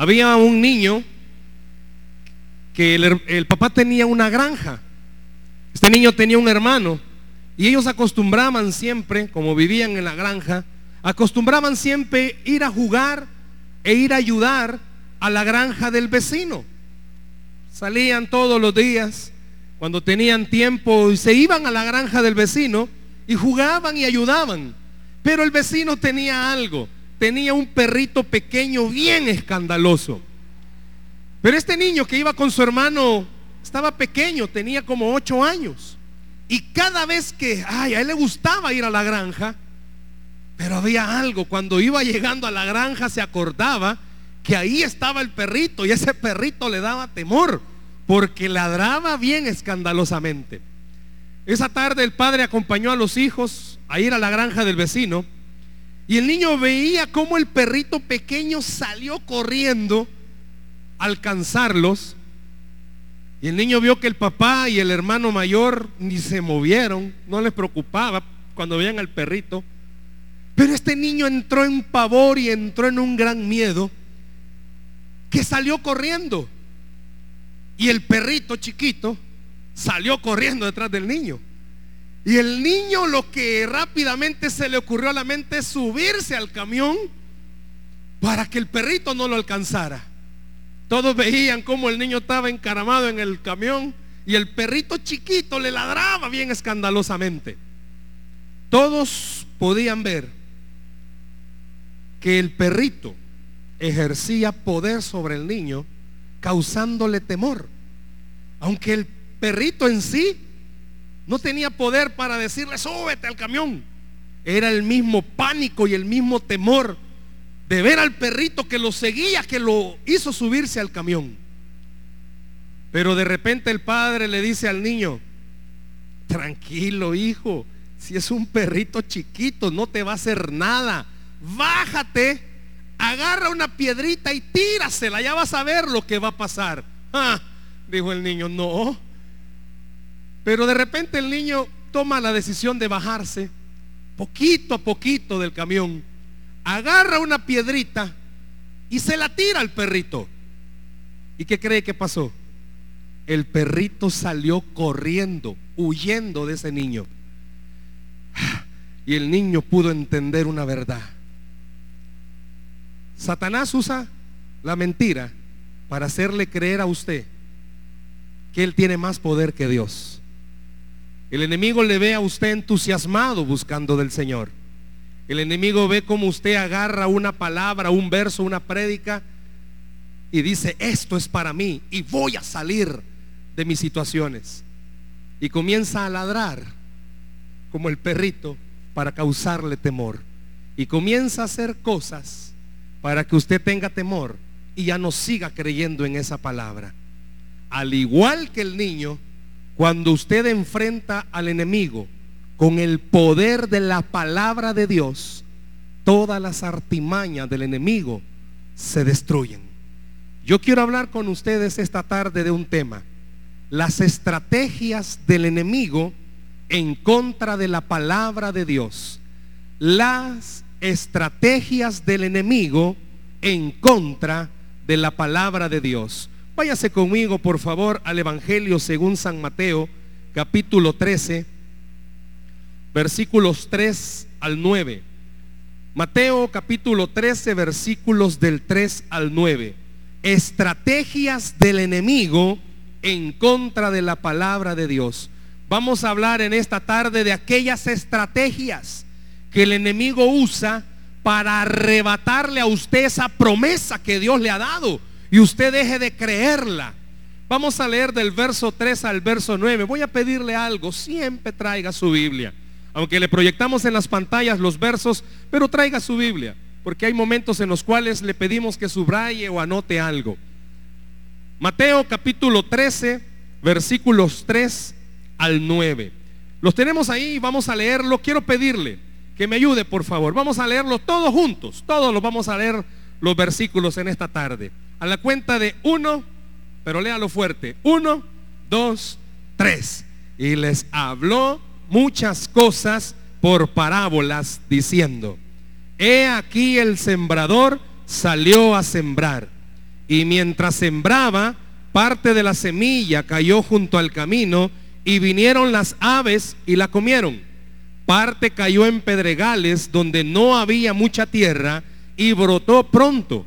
Había un niño que el, el papá tenía una granja. Este niño tenía un hermano y ellos acostumbraban siempre, como vivían en la granja, acostumbraban siempre ir a jugar e ir a ayudar a la granja del vecino. Salían todos los días cuando tenían tiempo y se iban a la granja del vecino y jugaban y ayudaban. Pero el vecino tenía algo, tenía un perrito pequeño bien escandaloso. Pero este niño que iba con su hermano estaba pequeño, tenía como ocho años. Y cada vez que, ay, a él le gustaba ir a la granja, pero había algo, cuando iba llegando a la granja se acordaba que ahí estaba el perrito y ese perrito le daba temor porque ladraba bien escandalosamente. Esa tarde el padre acompañó a los hijos a ir a la granja del vecino y el niño veía cómo el perrito pequeño salió corriendo a alcanzarlos y el niño vio que el papá y el hermano mayor ni se movieron, no les preocupaba cuando veían al perrito. Pero este niño entró en pavor y entró en un gran miedo que salió corriendo. Y el perrito chiquito salió corriendo detrás del niño. Y el niño lo que rápidamente se le ocurrió a la mente es subirse al camión para que el perrito no lo alcanzara. Todos veían cómo el niño estaba encaramado en el camión y el perrito chiquito le ladraba bien escandalosamente. Todos podían ver que el perrito ejercía poder sobre el niño, causándole temor. Aunque el perrito en sí no tenía poder para decirle, súbete al camión. Era el mismo pánico y el mismo temor de ver al perrito que lo seguía, que lo hizo subirse al camión. Pero de repente el padre le dice al niño, tranquilo hijo, si es un perrito chiquito, no te va a hacer nada. Bájate, agarra una piedrita y tírasela, ya vas a ver lo que va a pasar. Ah, dijo el niño, no. Pero de repente el niño toma la decisión de bajarse poquito a poquito del camión agarra una piedrita y se la tira al perrito. ¿Y qué cree que pasó? El perrito salió corriendo, huyendo de ese niño. Y el niño pudo entender una verdad. Satanás usa la mentira para hacerle creer a usted que él tiene más poder que Dios. El enemigo le ve a usted entusiasmado buscando del Señor. El enemigo ve como usted agarra una palabra, un verso, una prédica y dice, esto es para mí y voy a salir de mis situaciones. Y comienza a ladrar como el perrito para causarle temor. Y comienza a hacer cosas para que usted tenga temor y ya no siga creyendo en esa palabra. Al igual que el niño, cuando usted enfrenta al enemigo, con el poder de la palabra de Dios, todas las artimañas del enemigo se destruyen. Yo quiero hablar con ustedes esta tarde de un tema, las estrategias del enemigo en contra de la palabra de Dios. Las estrategias del enemigo en contra de la palabra de Dios. Váyase conmigo, por favor, al Evangelio según San Mateo, capítulo 13 versículos 3 al 9. Mateo capítulo 13, versículos del 3 al 9. Estrategias del enemigo en contra de la palabra de Dios. Vamos a hablar en esta tarde de aquellas estrategias que el enemigo usa para arrebatarle a usted esa promesa que Dios le ha dado y usted deje de creerla. Vamos a leer del verso 3 al verso 9. Voy a pedirle algo, siempre traiga su Biblia aunque le proyectamos en las pantallas los versos, pero traiga su Biblia, porque hay momentos en los cuales le pedimos que subraye o anote algo. Mateo capítulo 13, versículos 3 al 9. Los tenemos ahí, vamos a leerlo. Quiero pedirle que me ayude, por favor. Vamos a leerlo todos juntos. Todos los vamos a leer los versículos en esta tarde. A la cuenta de uno, pero léalo fuerte. Uno, dos, tres. Y les habló muchas cosas por parábolas, diciendo, he aquí el sembrador salió a sembrar. Y mientras sembraba, parte de la semilla cayó junto al camino y vinieron las aves y la comieron. Parte cayó en pedregales donde no había mucha tierra y brotó pronto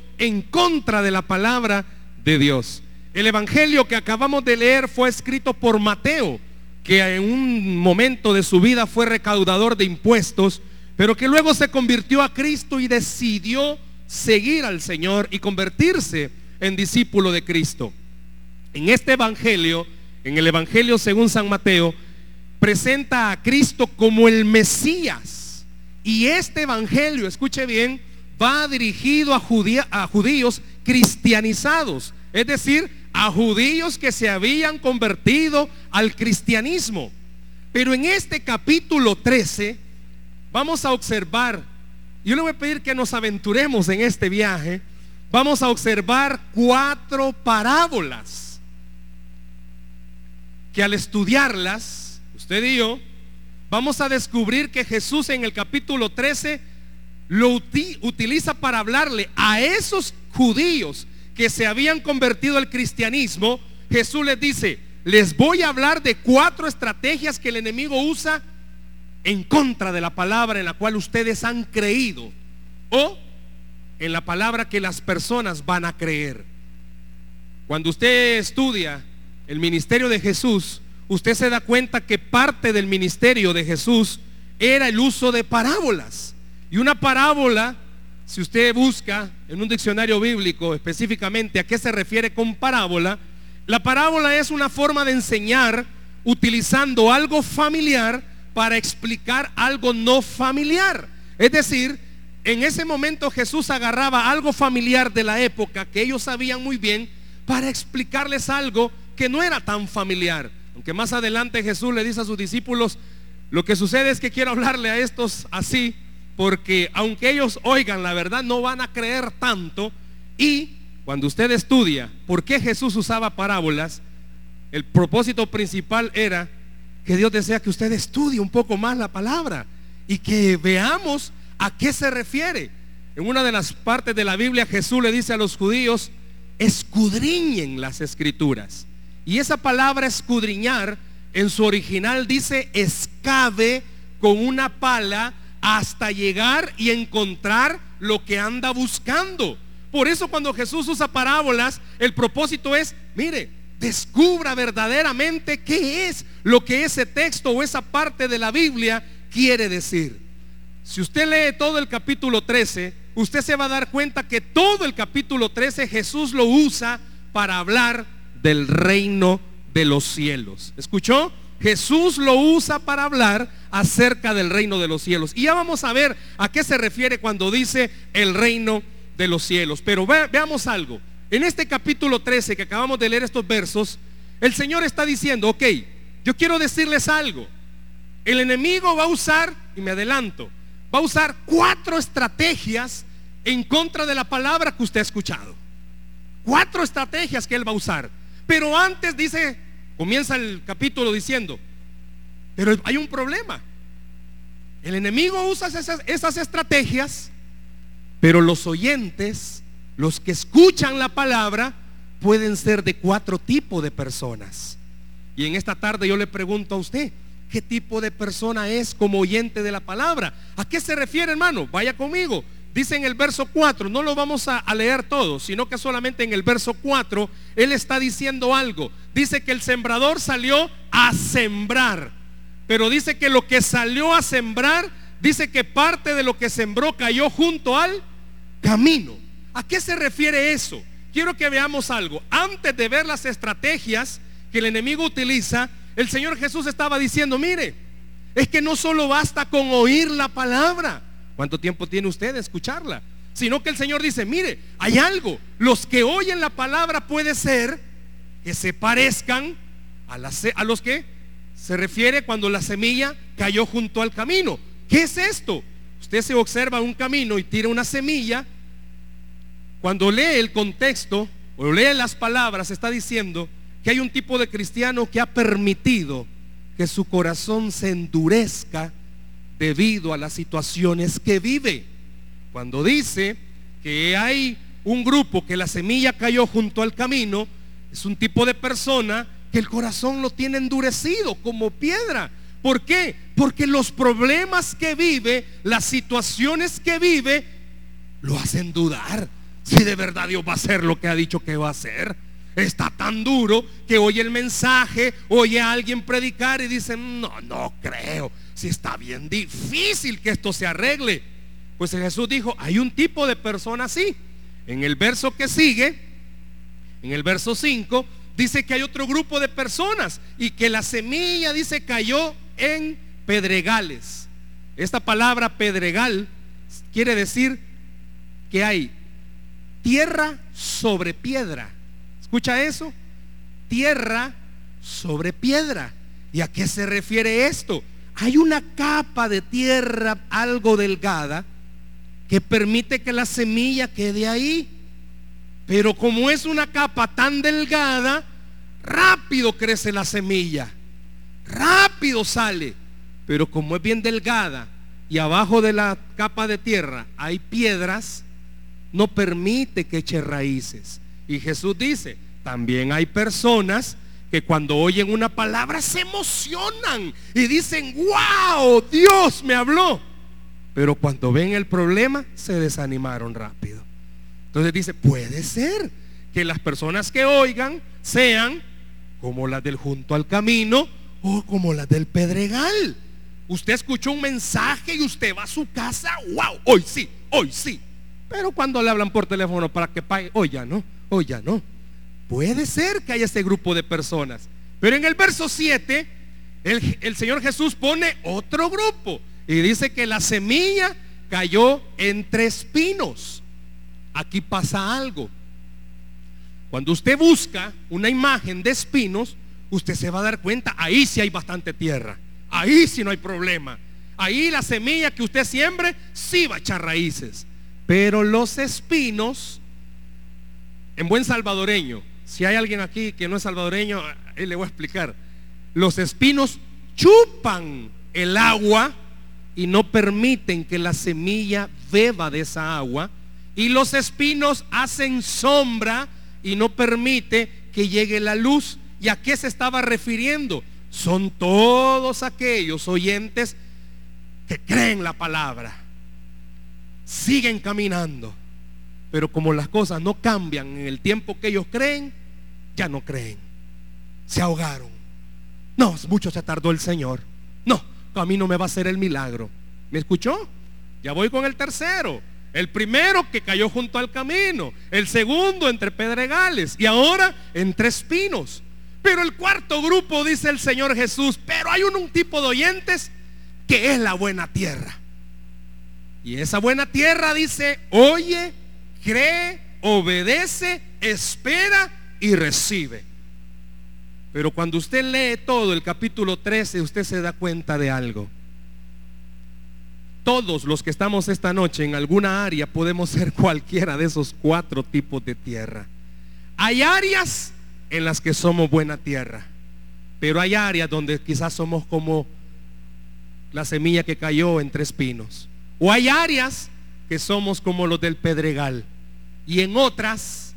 en contra de la palabra de Dios. El evangelio que acabamos de leer fue escrito por Mateo, que en un momento de su vida fue recaudador de impuestos, pero que luego se convirtió a Cristo y decidió seguir al Señor y convertirse en discípulo de Cristo. En este evangelio, en el evangelio según San Mateo, presenta a Cristo como el Mesías. Y este evangelio, escuche bien, va dirigido a, judíos cristianizados, es decir, a judíos que se habían convertido al cristianismo. Pero en este capítulo 13 vamos a observar, yo le voy a pedir que nos aventuremos en este viaje, vamos a observar cuatro parábolas que al estudiarlas, usted y yo, vamos a descubrir que Jesús en el capítulo 13 lo utiliza para hablarle a esos judíos que se habían convertido al cristianismo. Jesús les dice, les voy a hablar de cuatro estrategias que el enemigo usa en contra de la palabra en la cual ustedes han creído o en la palabra que las personas van a creer. Cuando usted estudia el ministerio de Jesús, usted se da cuenta que parte del ministerio de Jesús era el uso de parábolas. Y una parábola, si usted busca en un diccionario bíblico específicamente a qué se refiere con parábola, la parábola es una forma de enseñar utilizando algo familiar para explicar algo no familiar. Es decir, en ese momento Jesús agarraba algo familiar de la época que ellos sabían muy bien para explicarles algo que no era tan familiar. Aunque más adelante Jesús le dice a sus discípulos, lo que sucede es que quiero hablarle a estos así porque aunque ellos oigan la verdad, no van a creer tanto. Y cuando usted estudia por qué Jesús usaba parábolas, el propósito principal era que Dios desea que usted estudie un poco más la palabra y que veamos a qué se refiere. En una de las partes de la Biblia Jesús le dice a los judíos, escudriñen las escrituras. Y esa palabra escudriñar en su original dice escabe con una pala hasta llegar y encontrar lo que anda buscando. Por eso cuando Jesús usa parábolas, el propósito es, mire, descubra verdaderamente qué es lo que ese texto o esa parte de la Biblia quiere decir. Si usted lee todo el capítulo 13, usted se va a dar cuenta que todo el capítulo 13 Jesús lo usa para hablar del reino de los cielos. ¿Escuchó? Jesús lo usa para hablar acerca del reino de los cielos. Y ya vamos a ver a qué se refiere cuando dice el reino de los cielos. Pero veamos algo. En este capítulo 13 que acabamos de leer estos versos, el Señor está diciendo, ok, yo quiero decirles algo. El enemigo va a usar, y me adelanto, va a usar cuatro estrategias en contra de la palabra que usted ha escuchado. Cuatro estrategias que él va a usar. Pero antes dice Comienza el capítulo diciendo, pero hay un problema. El enemigo usa esas, estrategias, pero los oyentes, los que escuchan la palabra, pueden ser de cuatro tipos de personas. Y en esta tarde yo le pregunto a usted, ¿qué tipo de persona es como oyente de la palabra? ¿A qué se refiere, hermano? Vaya conmigo. Dice en el verso 4, no lo vamos a, leer todo, sino que solamente en el verso 4 él está diciendo algo. Dice que el sembrador salió a sembrar, pero dice que lo que salió a sembrar, dice que parte de lo que sembró cayó junto al camino. ¿A qué se refiere eso? Quiero que veamos algo. Antes de ver las estrategias que el enemigo utiliza, el Señor Jesús estaba diciendo, mire, es que no solo basta con oír la palabra. ¿Cuánto tiempo tiene usted de escucharla? sino que el Señor dice, mire, hay algo, los que oyen la palabra puede ser que se parezcan a, los que se refiere cuando la semilla cayó junto al camino. ¿Qué es esto? Usted se observa un camino y tira una semilla. Cuando lee el contexto o lee las palabras, está diciendo que hay un tipo de cristiano que ha permitido que su corazón se endurezca debido a las situaciones que vive. Cuando dice que hay un grupo que la semilla cayó junto al camino, es un tipo de persona que el corazón lo tiene endurecido como piedra. ¿Por qué? Porque los problemas que vive, las situaciones que vive, lo hacen dudar si de verdad Dios va a hacer lo que ha dicho que va a hacer. Está tan duro que oye el mensaje, oye a alguien predicar y dice, no, no creo, si está bien difícil que esto se arregle. Pues Jesús dijo, hay un tipo de persona así. En el verso que sigue, en el verso 5, dice que hay otro grupo de personas y que la semilla, dice, cayó en pedregales. Esta palabra pedregal quiere decir que hay tierra sobre piedra. ¿Escucha eso? Tierra sobre piedra. ¿Y a qué se refiere esto? Hay una capa de tierra algo delgada que permite que la semilla quede ahí. Pero como es una capa tan delgada, rápido crece la semilla. Rápido sale. Pero como es bien delgada y abajo de la capa de tierra hay piedras, no permite que eche raíces. Y Jesús dice, también hay personas que cuando oyen una palabra se emocionan y dicen, wow, Dios me habló. Pero cuando ven el problema se desanimaron rápido. Entonces dice, puede ser que las personas que oigan sean como las del junto al camino o como las del pedregal. Usted escuchó un mensaje y usted va a su casa, wow, hoy sí, hoy sí. Pero cuando le hablan por teléfono para que pague, hoy ya no, hoy ya no. Puede ser que haya este grupo de personas. Pero en el verso 7, el, el Señor Jesús pone otro grupo y dice que la semilla cayó entre espinos. Aquí pasa algo. Cuando usted busca una imagen de espinos, usted se va a dar cuenta, ahí sí hay bastante tierra. Ahí sí no hay problema. Ahí la semilla que usted siembre sí va a echar raíces. Pero los espinos, en buen salvadoreño, si hay alguien aquí que no es salvadoreño, él le voy a explicar. Los espinos chupan el agua y no permiten que la semilla beba de esa agua. Y los espinos hacen sombra y no permite que llegue la luz. ¿Y a qué se estaba refiriendo? Son todos aquellos oyentes que creen la palabra siguen caminando. Pero como las cosas no cambian en el tiempo que ellos creen, ya no creen. Se ahogaron. No, mucho se tardó el Señor. No, a mí no me va a hacer el milagro. ¿Me escuchó? Ya voy con el tercero. El primero que cayó junto al camino. El segundo entre pedregales. Y ahora entre espinos. Pero el cuarto grupo dice el Señor Jesús. Pero hay un, un tipo de oyentes que es la buena tierra. Y esa buena tierra dice, oye, cree, obedece, espera y recibe. Pero cuando usted lee todo el capítulo 13, usted se da cuenta de algo. Todos los que estamos esta noche en alguna área podemos ser cualquiera de esos cuatro tipos de tierra. Hay áreas en las que somos buena tierra, pero hay áreas donde quizás somos como la semilla que cayó entre espinos. O hay áreas que somos como los del Pedregal y en otras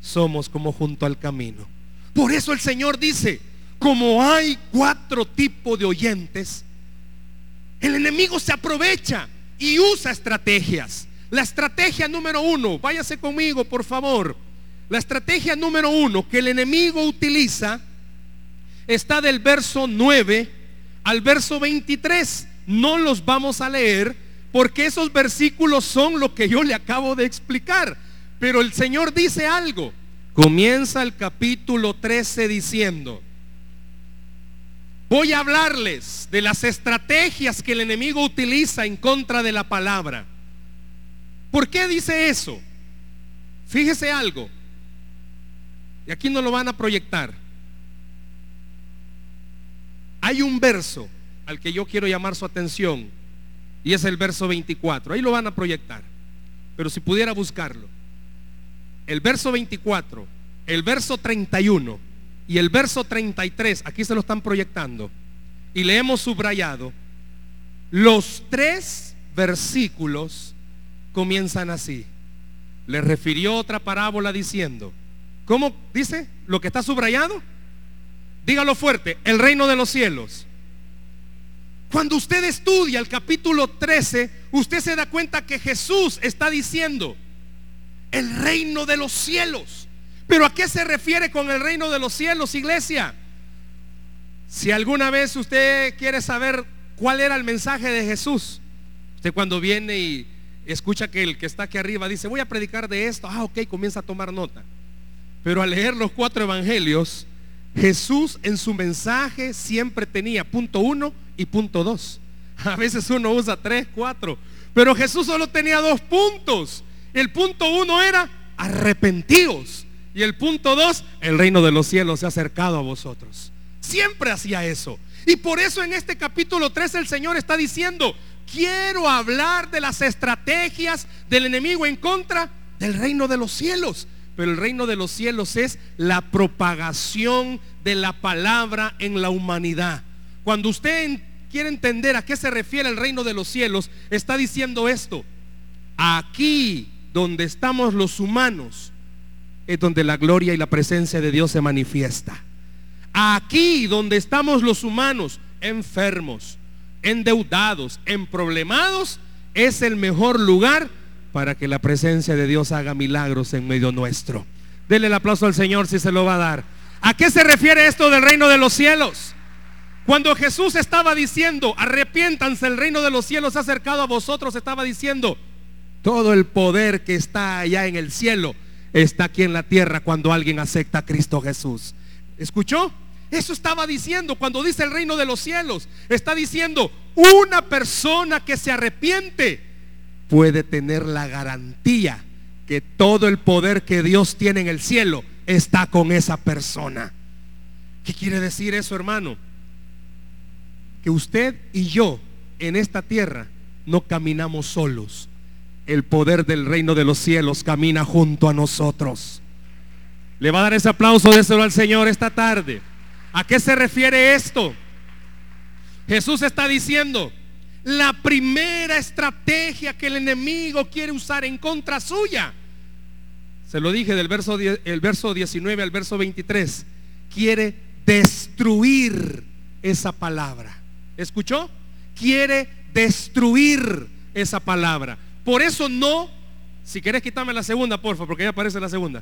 somos como junto al camino. Por eso el Señor dice, como hay cuatro tipos de oyentes, el enemigo se aprovecha y usa estrategias. La estrategia número uno, váyase conmigo por favor. La estrategia número uno que el enemigo utiliza está del verso 9 al verso 23. No los vamos a leer porque esos versículos son lo que yo le acabo de explicar. Pero el Señor dice algo. Comienza el capítulo 13 diciendo, voy a hablarles de las estrategias que el enemigo utiliza en contra de la palabra. ¿Por qué dice eso? Fíjese algo. Y aquí no lo van a proyectar. Hay un verso al que yo quiero llamar su atención y es el verso 24. Ahí lo van a proyectar. Pero si pudiera buscarlo. El verso 24, el verso 31 y el verso 33, aquí se lo están proyectando. Y le hemos subrayado. Los tres versículos comienzan así. Le refirió otra parábola diciendo, ¿cómo dice lo que está subrayado? Dígalo fuerte, el reino de los cielos. Cuando usted estudia el capítulo 13, usted se da cuenta que Jesús está diciendo, el reino de los cielos. Pero ¿a qué se refiere con el reino de los cielos, iglesia? Si alguna vez usted quiere saber cuál era el mensaje de Jesús, usted cuando viene y escucha que el que está aquí arriba dice, voy a predicar de esto, ah, ok, comienza a tomar nota. Pero al leer los cuatro evangelios, Jesús en su mensaje siempre tenía punto uno y punto dos. A veces uno usa tres, cuatro. Pero Jesús solo tenía dos puntos. El punto uno era arrepentidos. Y el punto dos, el reino de los cielos se ha acercado a vosotros. Siempre hacía eso. Y por eso en este capítulo 3 el Señor está diciendo, quiero hablar de las estrategias del enemigo en contra del reino de los cielos. Pero el reino de los cielos es la propagación de la palabra en la humanidad. Cuando usted quiere entender a qué se refiere el reino de los cielos, está diciendo esto. Aquí donde estamos los humanos es donde la gloria y la presencia de Dios se manifiesta. Aquí donde estamos los humanos enfermos, endeudados, emproblemados, es el mejor lugar para que la presencia de Dios haga milagros en medio nuestro. Dele el aplauso al Señor si se lo va a dar. ¿A qué se refiere esto del reino de los cielos? Cuando Jesús estaba diciendo, arrepiéntanse, el reino de los cielos ha acercado a vosotros, estaba diciendo, todo el poder que está allá en el cielo está aquí en la tierra cuando alguien acepta a Cristo Jesús. ¿Escuchó? Eso estaba diciendo cuando dice el reino de los cielos. Está diciendo, una persona que se arrepiente puede tener la garantía que todo el poder que Dios tiene en el cielo está con esa persona. ¿Qué quiere decir eso, hermano? Que usted y yo en esta tierra no caminamos solos. El poder del reino de los cielos camina junto a nosotros. Le va a dar ese aplauso de al Señor esta tarde. ¿A qué se refiere esto? Jesús está diciendo, la primera estrategia que el enemigo quiere usar en contra suya, se lo dije del verso, el verso 19 al verso 23, quiere destruir esa palabra. ¿Escuchó? Quiere destruir esa palabra. Por eso no, si querés quitarme la segunda, porfa, porque ya aparece la segunda.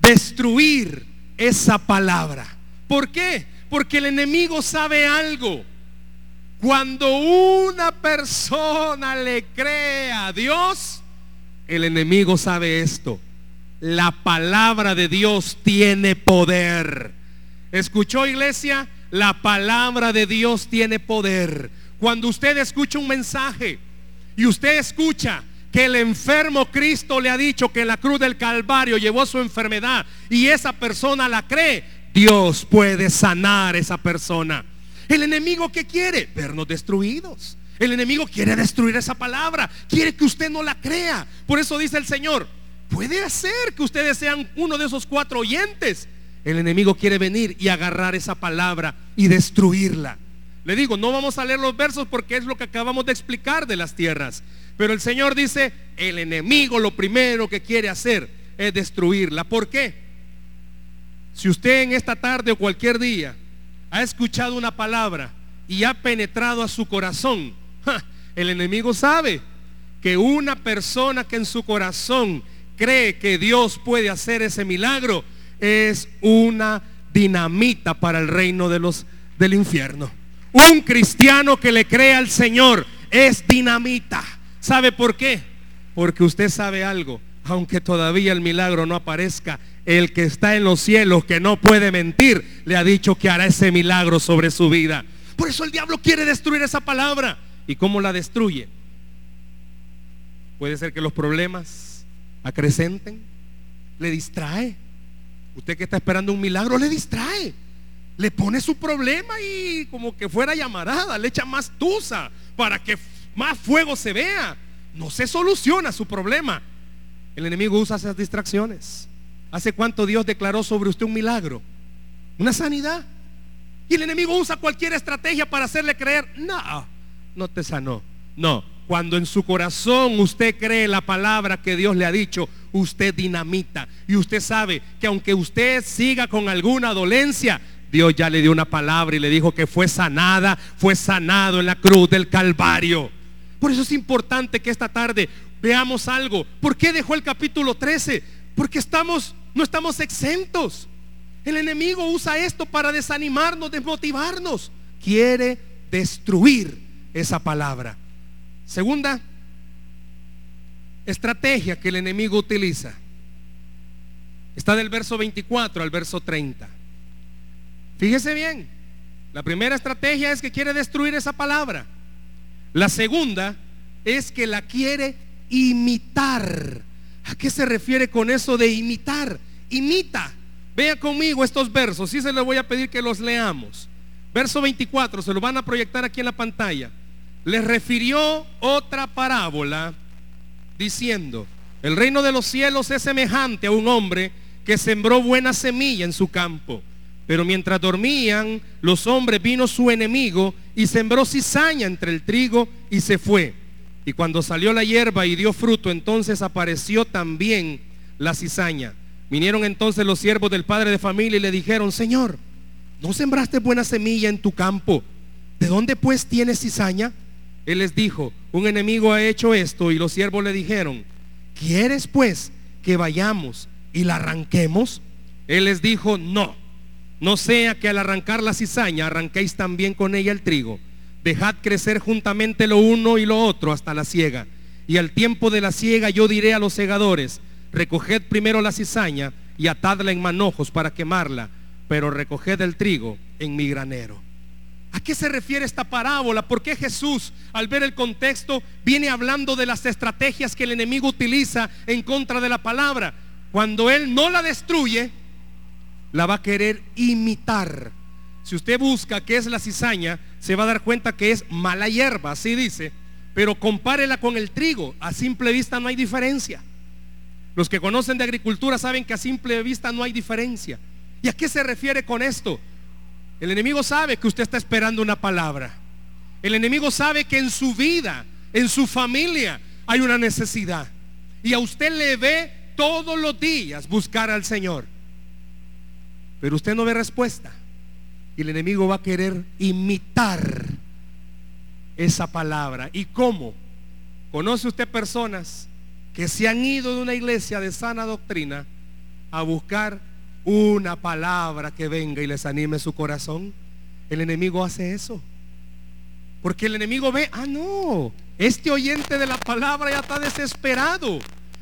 Destruir esa palabra. ¿Por qué? Porque el enemigo sabe algo. Cuando una persona le cree a Dios, el enemigo sabe esto. La palabra de Dios tiene poder. ¿Escuchó iglesia? La palabra de Dios tiene poder. Cuando usted escucha un mensaje y usted escucha que el enfermo Cristo le ha dicho que la cruz del Calvario llevó su enfermedad y esa persona la cree, Dios puede sanar esa persona. El enemigo que quiere vernos destruidos. El enemigo quiere destruir esa palabra, quiere que usted no la crea. Por eso dice el Señor, puede ser que ustedes sean uno de esos cuatro oyentes. El enemigo quiere venir y agarrar esa palabra y destruirla. Le digo, no vamos a leer los versos porque es lo que acabamos de explicar de las tierras. Pero el Señor dice, el enemigo lo primero que quiere hacer es destruirla. ¿Por qué? Si usted en esta tarde o cualquier día ha escuchado una palabra y ha penetrado a su corazón, el enemigo sabe que una persona que en su corazón cree que Dios puede hacer ese milagro es una dinamita para el reino de los del infierno. Un cristiano que le cree al Señor es dinamita. ¿Sabe por qué? Porque usted sabe algo, aunque todavía el milagro no aparezca, el que está en los cielos, que no puede mentir, le ha dicho que hará ese milagro sobre su vida. Por eso el diablo quiere destruir esa palabra. ¿Y cómo la destruye? Puede ser que los problemas acrecenten, le distrae. Usted que está esperando un milagro, le distrae. Le pone su problema y como que fuera llamarada, le echa más tusa para que más fuego se vea. No se soluciona su problema. El enemigo usa esas distracciones. ¿Hace cuánto Dios declaró sobre usted un milagro? Una sanidad. Y el enemigo usa cualquier estrategia para hacerle creer, no, no te sanó. No, cuando en su corazón usted cree la palabra que Dios le ha dicho, usted dinamita. Y usted sabe que aunque usted siga con alguna dolencia, Dios ya le dio una palabra y le dijo que fue sanada, fue sanado en la cruz del Calvario. Por eso es importante que esta tarde veamos algo. ¿Por qué dejó el capítulo 13? Porque estamos, no estamos exentos. El enemigo usa esto para desanimarnos, desmotivarnos. Quiere destruir esa palabra. Segunda estrategia que el enemigo utiliza. Está del verso 24 al verso 30. Fíjese bien, la primera estrategia es que quiere destruir esa palabra. La segunda es que la quiere imitar. ¿A qué se refiere con eso de imitar? Imita. Vea conmigo estos versos, sí se les voy a pedir que los leamos. Verso 24, se lo van a proyectar aquí en la pantalla. Les refirió otra parábola diciendo, el reino de los cielos es semejante a un hombre que sembró buena semilla en su campo. Pero mientras dormían los hombres vino su enemigo y sembró cizaña entre el trigo y se fue. Y cuando salió la hierba y dio fruto, entonces apareció también la cizaña. Vinieron entonces los siervos del padre de familia y le dijeron, Señor, ¿no sembraste buena semilla en tu campo? ¿De dónde pues tienes cizaña? Él les dijo, un enemigo ha hecho esto y los siervos le dijeron, ¿quieres pues que vayamos y la arranquemos? Él les dijo, no, no sea que al arrancar la cizaña arranquéis también con ella el trigo. Dejad crecer juntamente lo uno y lo otro hasta la siega. Y al tiempo de la siega yo diré a los segadores, recoged primero la cizaña y atadla en manojos para quemarla, pero recoged el trigo en mi granero. ¿A qué se refiere esta parábola? ¿Por qué Jesús, al ver el contexto, viene hablando de las estrategias que el enemigo utiliza en contra de la palabra? Cuando Él no la destruye, la va a querer imitar. Si usted busca qué es la cizaña, se va a dar cuenta que es mala hierba, así dice. Pero compárela con el trigo, a simple vista no hay diferencia. Los que conocen de agricultura saben que a simple vista no hay diferencia. ¿Y a qué se refiere con esto? El enemigo sabe que usted está esperando una palabra. El enemigo sabe que en su vida, en su familia, hay una necesidad. Y a usted le ve todos los días buscar al Señor. Pero usted no ve respuesta. Y el enemigo va a querer imitar esa palabra. ¿Y cómo? ¿Conoce usted personas que se han ido de una iglesia de sana doctrina a buscar una palabra que venga y les anime su corazón. El enemigo hace eso. Porque el enemigo ve, ah, no, este oyente de la palabra ya está desesperado.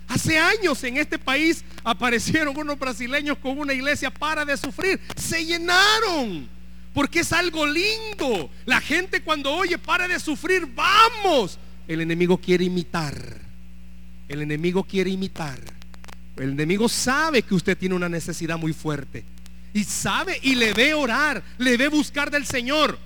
Hace años en este país aparecieron unos brasileños con una iglesia para de sufrir. Se llenaron. Porque es algo lindo. La gente cuando oye para de sufrir, vamos. El enemigo quiere imitar. El enemigo quiere imitar. El enemigo sabe que usted tiene una necesidad muy fuerte. Y sabe y le ve orar, le ve buscar del Señor.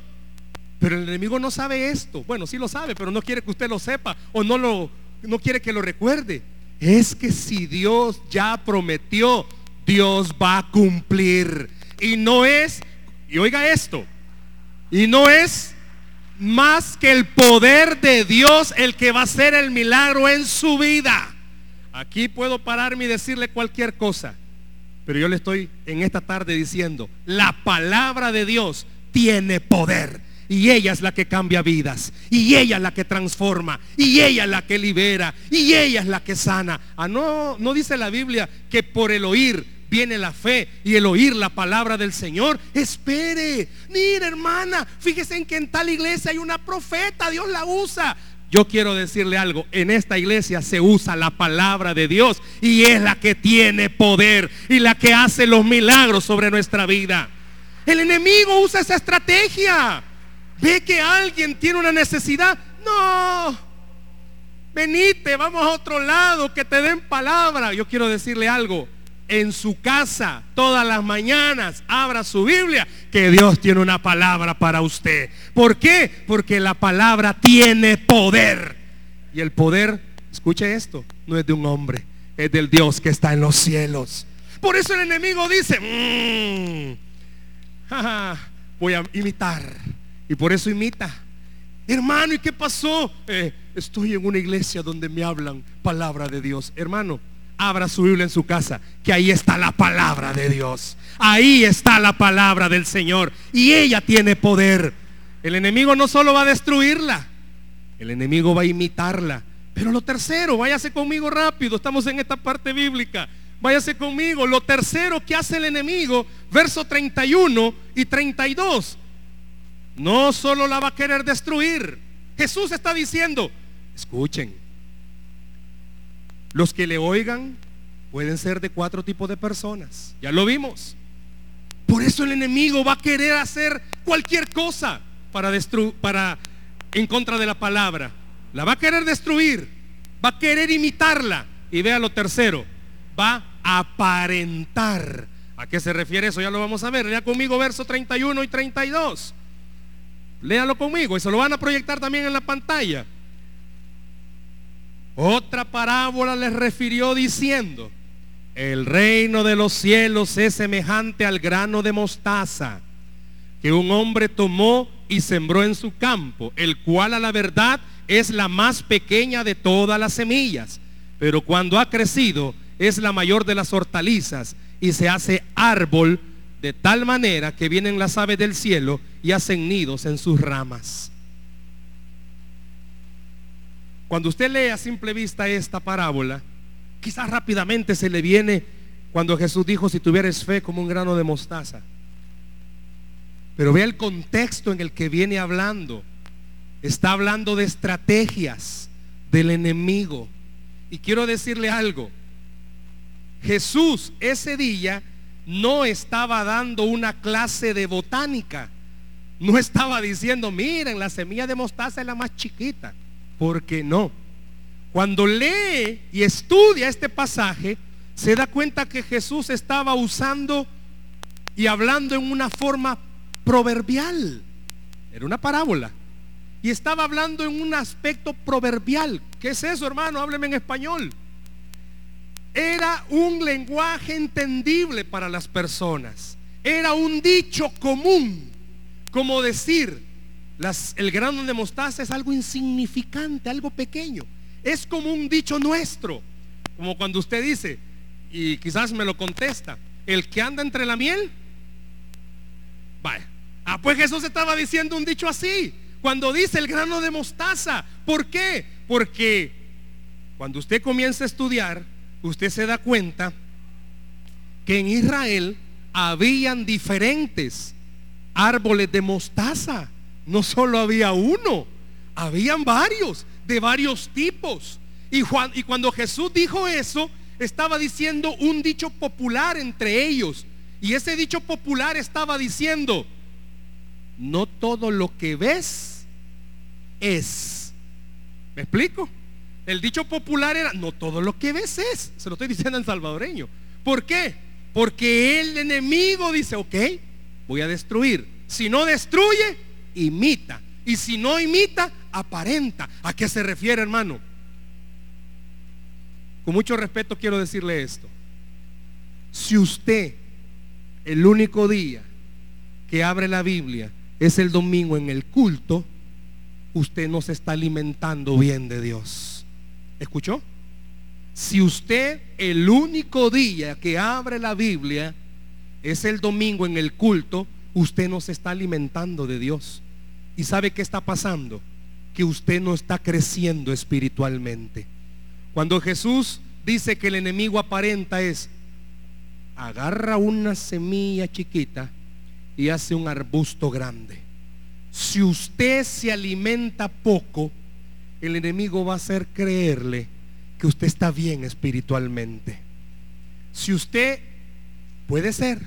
Pero el enemigo no sabe esto. Bueno, sí lo sabe, pero no quiere que usted lo sepa o no lo no quiere que lo recuerde. Es que si Dios ya prometió, Dios va a cumplir. Y no es, y oiga esto, y no es más que el poder de Dios el que va a hacer el milagro en su vida. Aquí puedo pararme y decirle cualquier cosa, pero yo le estoy en esta tarde diciendo, la palabra de Dios tiene poder. Y ella es la que cambia vidas. Y ella es la que transforma. Y ella es la que libera. Y ella es la que sana. Ah, no, no dice la Biblia que por el oír viene la fe y el oír la palabra del Señor. Espere, mire hermana, fíjese en que en tal iglesia hay una profeta, Dios la usa. Yo quiero decirle algo, en esta iglesia se usa la palabra de Dios y es la que tiene poder y la que hace los milagros sobre nuestra vida. El enemigo usa esa estrategia. Ve que alguien tiene una necesidad. No. venite, vamos a otro lado, que te den palabra. Yo quiero decirle algo, en su casa todas las mañanas, abra su Biblia, que Dios tiene una palabra para usted. ¿Por qué? Porque la palabra tiene poder. Y el poder, escuche esto, no es de un hombre, es del Dios que está en los cielos. Por eso el enemigo dice, mmm, voy a imitar. Y por eso imita. Hermano, ¿y qué pasó? Eh, estoy en una iglesia donde me hablan palabra de Dios. Hermano, abra su Biblia en su casa, que ahí está la palabra de Dios. Ahí está la palabra del Señor. Y ella tiene poder. El enemigo no solo va a destruirla, el enemigo va a imitarla. Pero lo tercero, váyase conmigo rápido, estamos en esta parte bíblica. Váyase conmigo. Lo tercero que hace el enemigo, verso 31 y 32. No solo la va a querer destruir. Jesús está diciendo, escuchen, los que le oigan pueden ser de cuatro tipos de personas. Ya lo vimos. Por eso el enemigo va a querer hacer cualquier cosa para destruir, para en contra de la palabra. La va a querer destruir, va a querer imitarla. Y vea lo tercero, va a aparentar. ¿A qué se refiere eso? Ya lo vamos a ver. Lea conmigo verso 31 y 32. Léalo conmigo y se lo van a proyectar también en la pantalla. Otra parábola les refirió diciendo, el reino de los cielos es semejante al grano de mostaza que un hombre tomó y sembró en su campo, el cual a la verdad es la más pequeña de todas las semillas, pero cuando ha crecido es la mayor de las hortalizas y se hace árbol de tal manera que vienen las aves del cielo y hacen nidos en sus ramas. Cuando usted lee a simple vista esta parábola, quizás rápidamente se le viene cuando Jesús dijo, si tuvieres fe como un grano de mostaza. Pero vea el contexto en el que viene hablando. Está hablando de estrategias del enemigo. Y quiero decirle algo. Jesús ese día no estaba dando una clase de botánica. No estaba diciendo, miren, la semilla de mostaza es la más chiquita. Porque no. Cuando lee y estudia este pasaje, se da cuenta que Jesús estaba usando y hablando en una forma proverbial. Era una parábola. Y estaba hablando en un aspecto proverbial. ¿Qué es eso, hermano? Hábleme en español era un lenguaje entendible para las personas. Era un dicho común, como decir, el grano de mostaza es algo insignificante, algo pequeño. Es como un dicho nuestro, como cuando usted dice, y quizás me lo contesta, el que anda entre la miel, vaya. Ah, pues Jesús estaba diciendo un dicho así, cuando dice el grano de mostaza. ¿Por qué? Porque cuando usted comienza a estudiar, usted se da cuenta que en Israel habían diferentes árboles de mostaza. No solo había uno, habían varios, de varios tipos. Y, y cuando Jesús dijo eso, estaba diciendo un dicho popular entre ellos. Y ese dicho popular estaba diciendo, no todo lo que ves es. ¿Me explico? El dicho popular era, no todo lo que ves es, se lo estoy diciendo en salvadoreño. ¿Por qué? Porque el enemigo dice, ok, voy a destruir. Si no destruye, imita. Y si no imita, aparenta. ¿A qué se refiere, hermano? Con mucho respeto quiero decirle esto. Si usted, el único día que abre la Biblia es el domingo en el culto, usted no se está alimentando bien de Dios. ¿Escuchó? Si usted el único día que abre la Biblia es el domingo en el culto, usted no se está alimentando de Dios. ¿Y sabe qué está pasando? Que usted no está creciendo espiritualmente. Cuando Jesús dice que el enemigo aparenta es, agarra una semilla chiquita y hace un arbusto grande. Si usted se alimenta poco, el enemigo va a hacer creerle que usted está bien espiritualmente. Si usted puede ser,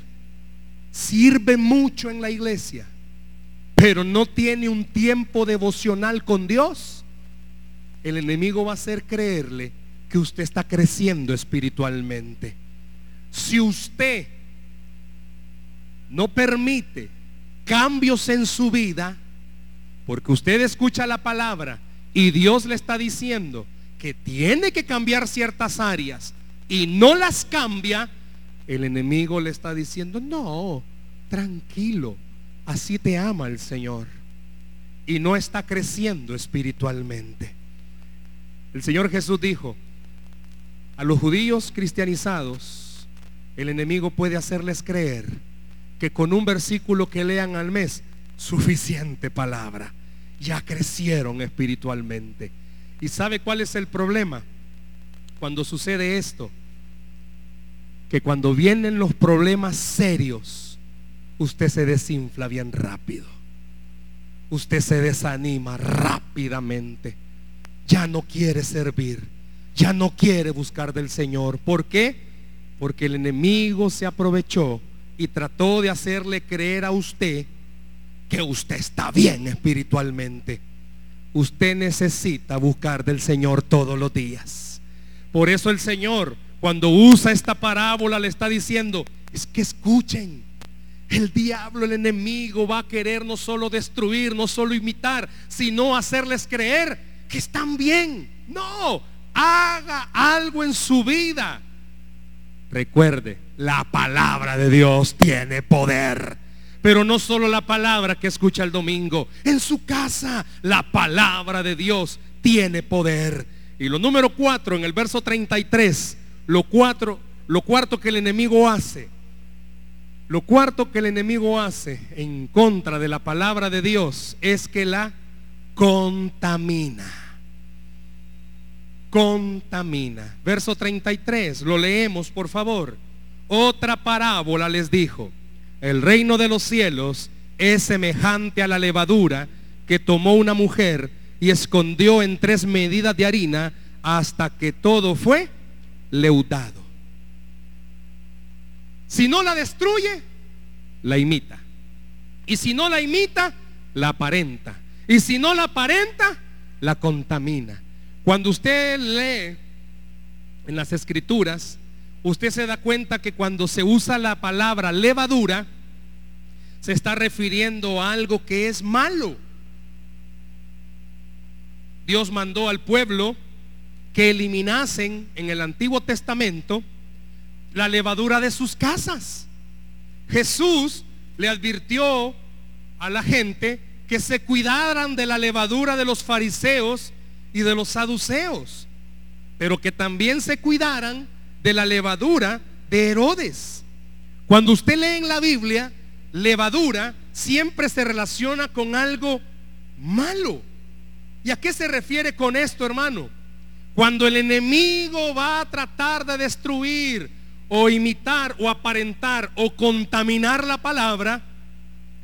sirve mucho en la iglesia, pero no tiene un tiempo devocional con Dios, el enemigo va a hacer creerle que usted está creciendo espiritualmente. Si usted no permite cambios en su vida, porque usted escucha la palabra y Dios le está diciendo que tiene que cambiar ciertas áreas y no las cambia, el enemigo le está diciendo, no, tranquilo, así te ama el Señor. Y no está creciendo espiritualmente. El Señor Jesús dijo, a los judíos cristianizados, el enemigo puede hacerles creer que con un versículo que lean al mes, suficiente palabra, ya crecieron espiritualmente. ¿Y sabe cuál es el problema? Cuando sucede esto, que cuando vienen los problemas serios, usted se desinfla bien rápido. Usted se desanima rápidamente. Ya no quiere servir. Ya no quiere buscar del Señor. ¿Por qué? Porque el enemigo se aprovechó y trató de hacerle creer a usted que usted está bien espiritualmente. Usted necesita buscar del Señor todos los días. Por eso el Señor, cuando usa esta parábola, le está diciendo, es que escuchen, el diablo, el enemigo va a querer no solo destruir, no solo imitar, sino hacerles creer que están bien. No, haga algo en su vida. Recuerde, la palabra de Dios tiene poder. Pero no solo la palabra que escucha el domingo. En su casa, la palabra de Dios tiene poder. Y lo número cuatro, en el verso 33, lo, cuatro, lo cuarto que el enemigo hace lo cuarto que el enemigo hace en contra de la palabra de Dios es que la contamina. Contamina. Verso 33, lo leemos por favor. Otra parábola les dijo, el reino de los cielos es semejante a la levadura que tomó una mujer y escondió en tres medidas de harina hasta que todo fue leudado. Si no la destruye, la imita. Y si no la imita, la aparenta. Y si no la aparenta, la contamina. Cuando usted lee en las escrituras, usted se da cuenta que cuando se usa la palabra levadura, se está refiriendo a algo que es malo. Dios mandó al pueblo que eliminasen en el Antiguo Testamento la levadura de sus casas. Jesús le advirtió a la gente que se cuidaran de la levadura de los fariseos y de los saduceos, pero que también se cuidaran de la levadura de Herodes. Cuando usted lee en la Biblia, levadura siempre se relaciona con algo malo. ¿Y a qué se refiere con esto, hermano? Cuando el enemigo va a tratar de destruir o imitar o aparentar o contaminar la palabra,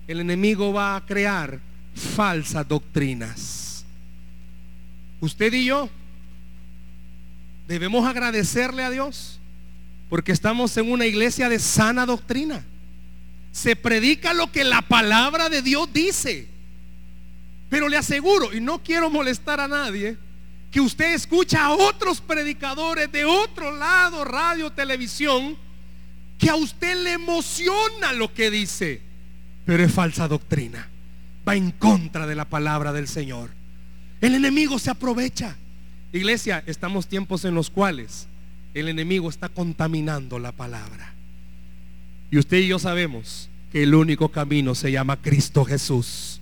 el enemigo va a crear falsas doctrinas. Usted y yo debemos agradecerle a Dios porque estamos en una iglesia de sana doctrina. Se predica lo que la palabra de Dios dice. Pero le aseguro, y no quiero molestar a nadie, que usted escucha a otros predicadores de otro lado, radio, televisión, que a usted le emociona lo que dice, pero es falsa doctrina. Va en contra de la palabra del Señor. El enemigo se aprovecha. Iglesia, estamos tiempos en los cuales el enemigo está contaminando la palabra. Y usted y yo sabemos que el único camino se llama Cristo Jesús.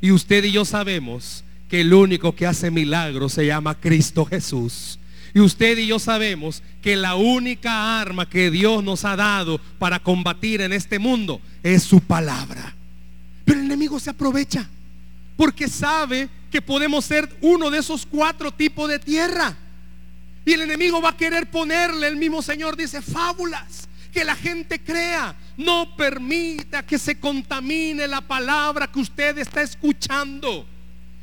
Y usted y yo sabemos que el único que hace milagros se llama Cristo Jesús. Y usted y yo sabemos que la única arma que Dios nos ha dado para combatir en este mundo es su palabra. Pero el enemigo se aprovecha porque sabe que podemos ser uno de esos cuatro tipos de tierra. Y el enemigo va a querer ponerle, el mismo Señor dice, fábulas, que la gente crea. No permita que se contamine la palabra que usted está escuchando.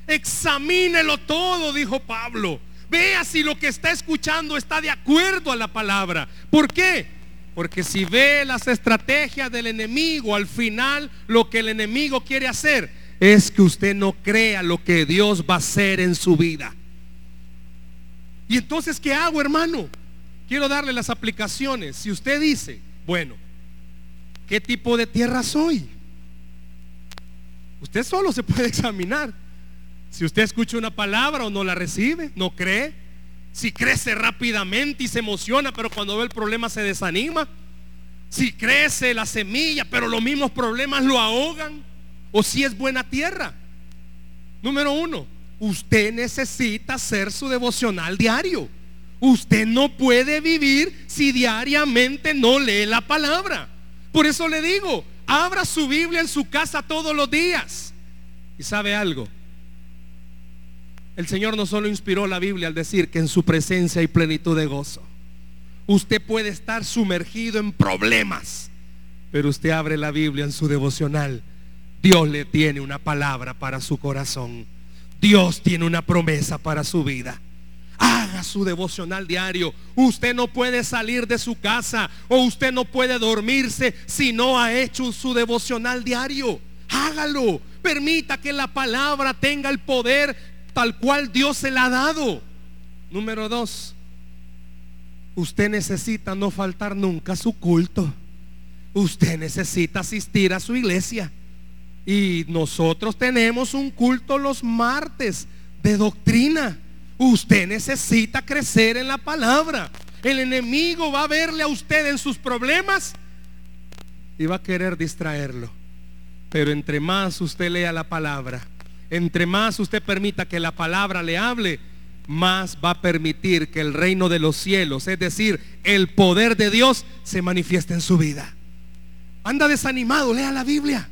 Examínelo todo, dijo Pablo. Vea si lo que está escuchando está de acuerdo a la palabra. ¿Por qué? Porque si ve las estrategias del enemigo, al final lo que el enemigo quiere hacer es que usted no crea lo que Dios va a hacer en su vida. Y entonces, ¿qué hago, hermano? Quiero darle las aplicaciones. Si usted dice, bueno, ¿qué tipo de tierra soy? Usted solo se puede examinar. Si usted escucha una palabra o no la recibe, no cree. Si crece rápidamente y se emociona, pero cuando ve el problema se desanima. Si crece la semilla, pero los mismos problemas lo ahogan. O si es buena tierra. Número uno, usted necesita hacer su devocional diario. Usted no puede vivir si diariamente no lee la palabra. Por eso le digo, abra su Biblia en su casa todos los días. Y sabe algo, el Señor no solo inspiró la Biblia al decir que en su presencia hay plenitud de gozo. Usted puede estar sumergido en problemas, pero usted abre la Biblia en su devocional. Dios le tiene una palabra para su corazón. Dios tiene una promesa para su vida. Haga su devocional diario. Usted no puede salir de su casa o usted no puede dormirse si no ha hecho su devocional diario. Hágalo. Permita que la palabra tenga el poder tal cual Dios se la ha dado. Número dos, usted necesita no faltar nunca a su culto. Usted necesita asistir a su iglesia. Y nosotros tenemos un culto los martes de doctrina. Usted necesita crecer en la palabra. El enemigo va a verle a usted en sus problemas y va a querer distraerlo. Pero entre más usted lea la palabra, entre más usted permita que la palabra le hable, más va a permitir que el reino de los cielos, es decir, el poder de Dios, se manifieste en su vida. Anda desanimado, lea la Biblia.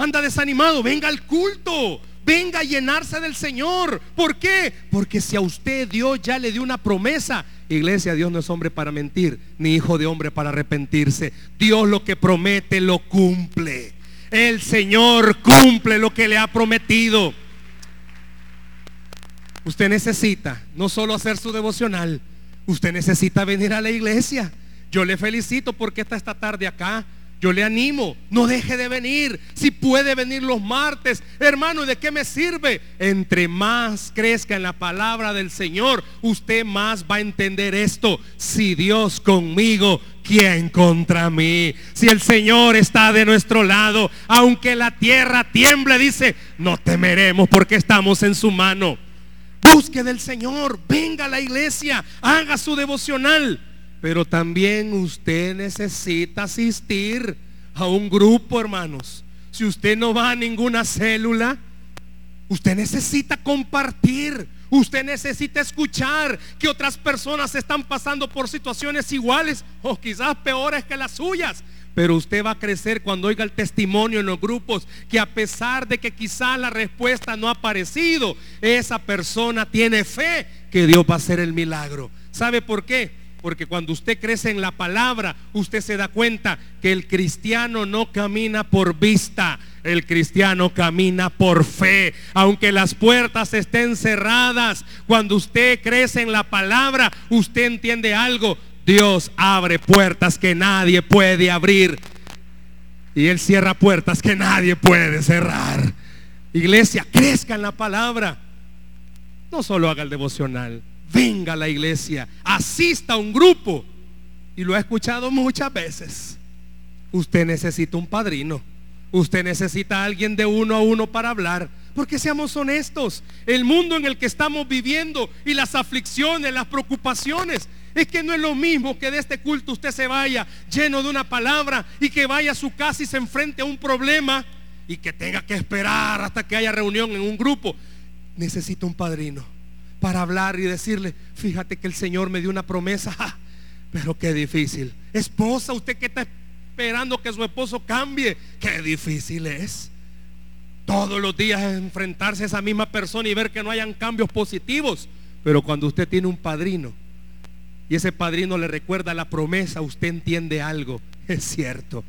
Anda desanimado, venga al culto. Venga a llenarse del Señor. ¿Por qué? Porque si a usted Dios ya le dio una promesa, iglesia, Dios no es hombre para mentir, ni hijo de hombre para arrepentirse. Dios lo que promete lo cumple. El Señor cumple lo que le ha prometido. Usted necesita no solo hacer su devocional, usted necesita venir a la iglesia. Yo le felicito porque está esta tarde acá. Yo le animo, no deje de venir. Si puede venir los martes, hermano, ¿y de qué me sirve? Entre más crezca en la palabra del Señor, usted más va a entender esto. Si Dios conmigo, ¿quién contra mí? Si el Señor está de nuestro lado, aunque la tierra tiemble, dice, no temeremos porque estamos en su mano. Busque del Señor, venga a la iglesia, haga su devocional. Pero también usted necesita asistir a un grupo, hermanos. Si usted no va a ninguna célula, usted necesita compartir. Usted necesita escuchar que otras personas están pasando por situaciones iguales o quizás peores que las suyas. Pero usted va a crecer cuando oiga el testimonio en los grupos que a pesar de que quizás la respuesta no ha aparecido, esa persona tiene fe que Dios va a hacer el milagro. ¿Sabe por qué? Porque cuando usted crece en la palabra, usted se da cuenta que el cristiano no camina por vista, el cristiano camina por fe. Aunque las puertas estén cerradas, cuando usted crece en la palabra, usted entiende algo. Dios abre puertas que nadie puede abrir. Y Él cierra puertas que nadie puede cerrar. Iglesia, crezca en la palabra. No solo haga el devocional venga a la iglesia, asista a un grupo. Y lo he escuchado muchas veces. Usted necesita un padrino. Usted necesita a alguien de uno a uno para hablar. Porque seamos honestos, el mundo en el que estamos viviendo y las aflicciones, las preocupaciones, es que no es lo mismo que de este culto usted se vaya lleno de una palabra y que vaya a su casa y se enfrente a un problema y que tenga que esperar hasta que haya reunión en un grupo. Necesita un padrino para hablar y decirle, fíjate que el Señor me dio una promesa, pero qué difícil. Esposa, usted que está esperando que su esposo cambie, qué difícil es. Todos los días enfrentarse a esa misma persona y ver que no hayan cambios positivos. Pero cuando usted tiene un padrino y ese padrino le recuerda la promesa, usted entiende algo. Es cierto,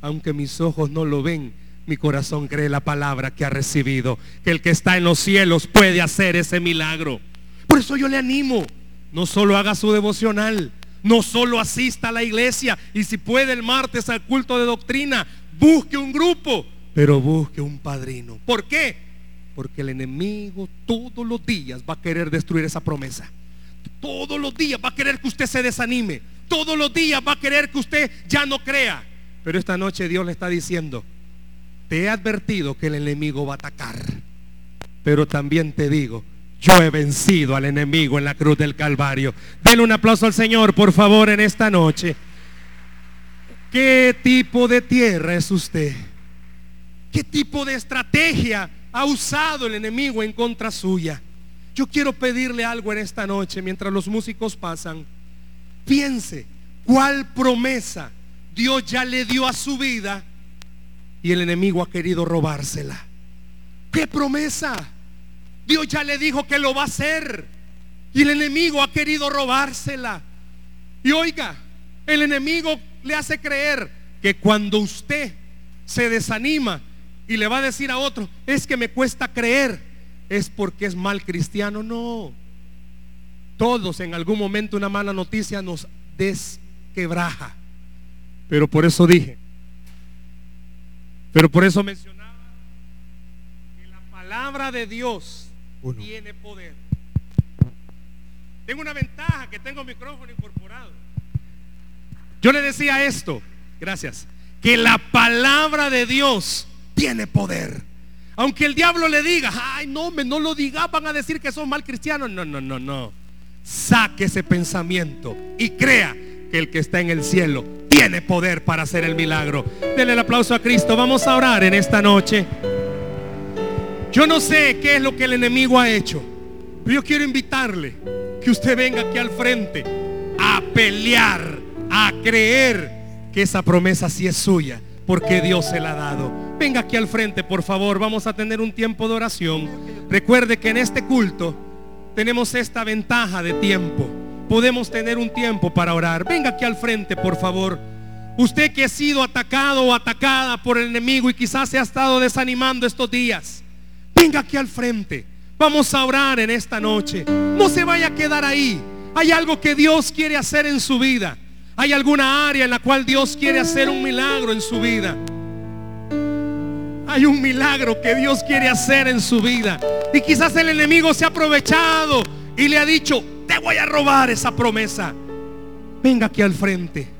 aunque mis ojos no lo ven, mi corazón cree la palabra que ha recibido, que el que está en los cielos puede hacer ese milagro. Por eso yo le animo, no solo haga su devocional, no solo asista a la iglesia y si puede el martes al culto de doctrina, busque un grupo, pero busque un padrino. ¿Por qué? Porque el enemigo todos los días va a querer destruir esa promesa. Todos los días va a querer que usted se desanime. Todos los días va a querer que usted ya no crea. Pero esta noche Dios le está diciendo, te he advertido que el enemigo va a atacar. Pero también te digo, yo he vencido al enemigo en la cruz del Calvario. Denle un aplauso al Señor, por favor, en esta noche. ¿Qué tipo de tierra es usted? ¿Qué tipo de estrategia ha usado el enemigo en contra suya? Yo quiero pedirle algo en esta noche mientras los músicos pasan. Piense cuál promesa Dios ya le dio a su vida y el enemigo ha querido robársela. ¿Qué promesa? Dios ya le dijo que lo va a hacer y el enemigo ha querido robársela. Y oiga, el enemigo le hace creer que cuando usted se desanima y le va a decir a otro, es que me cuesta creer, es porque es mal cristiano. No. Todos en algún momento una mala noticia nos desquebraja. Pero por eso dije, pero por eso mencionaba que la palabra de Dios tiene poder. Tengo una ventaja que tengo micrófono incorporado. Yo le decía esto, gracias, que la palabra de Dios tiene poder. Aunque el diablo le diga, ay, no, me no lo diga, van a decir que son mal cristianos. No, no, no, no. Saque ese pensamiento y crea que el que está en el cielo tiene poder para hacer el milagro. Denle el aplauso a Cristo. Vamos a orar en esta noche. Yo no sé qué es lo que el enemigo ha hecho, pero yo quiero invitarle que usted venga aquí al frente a pelear, a creer que esa promesa sí es suya, porque Dios se la ha dado. Venga aquí al frente, por favor. Vamos a tener un tiempo de oración. Recuerde que en este culto tenemos esta ventaja de tiempo. Podemos tener un tiempo para orar. Venga aquí al frente, por favor. Usted que ha sido atacado o atacada por el enemigo y quizás se ha estado desanimando estos días. Venga aquí al frente. Vamos a orar en esta noche. No se vaya a quedar ahí. Hay algo que Dios quiere hacer en su vida. Hay alguna área en la cual Dios quiere hacer un milagro en su vida. Hay un milagro que Dios quiere hacer en su vida. Y quizás el enemigo se ha aprovechado y le ha dicho, te voy a robar esa promesa. Venga aquí al frente.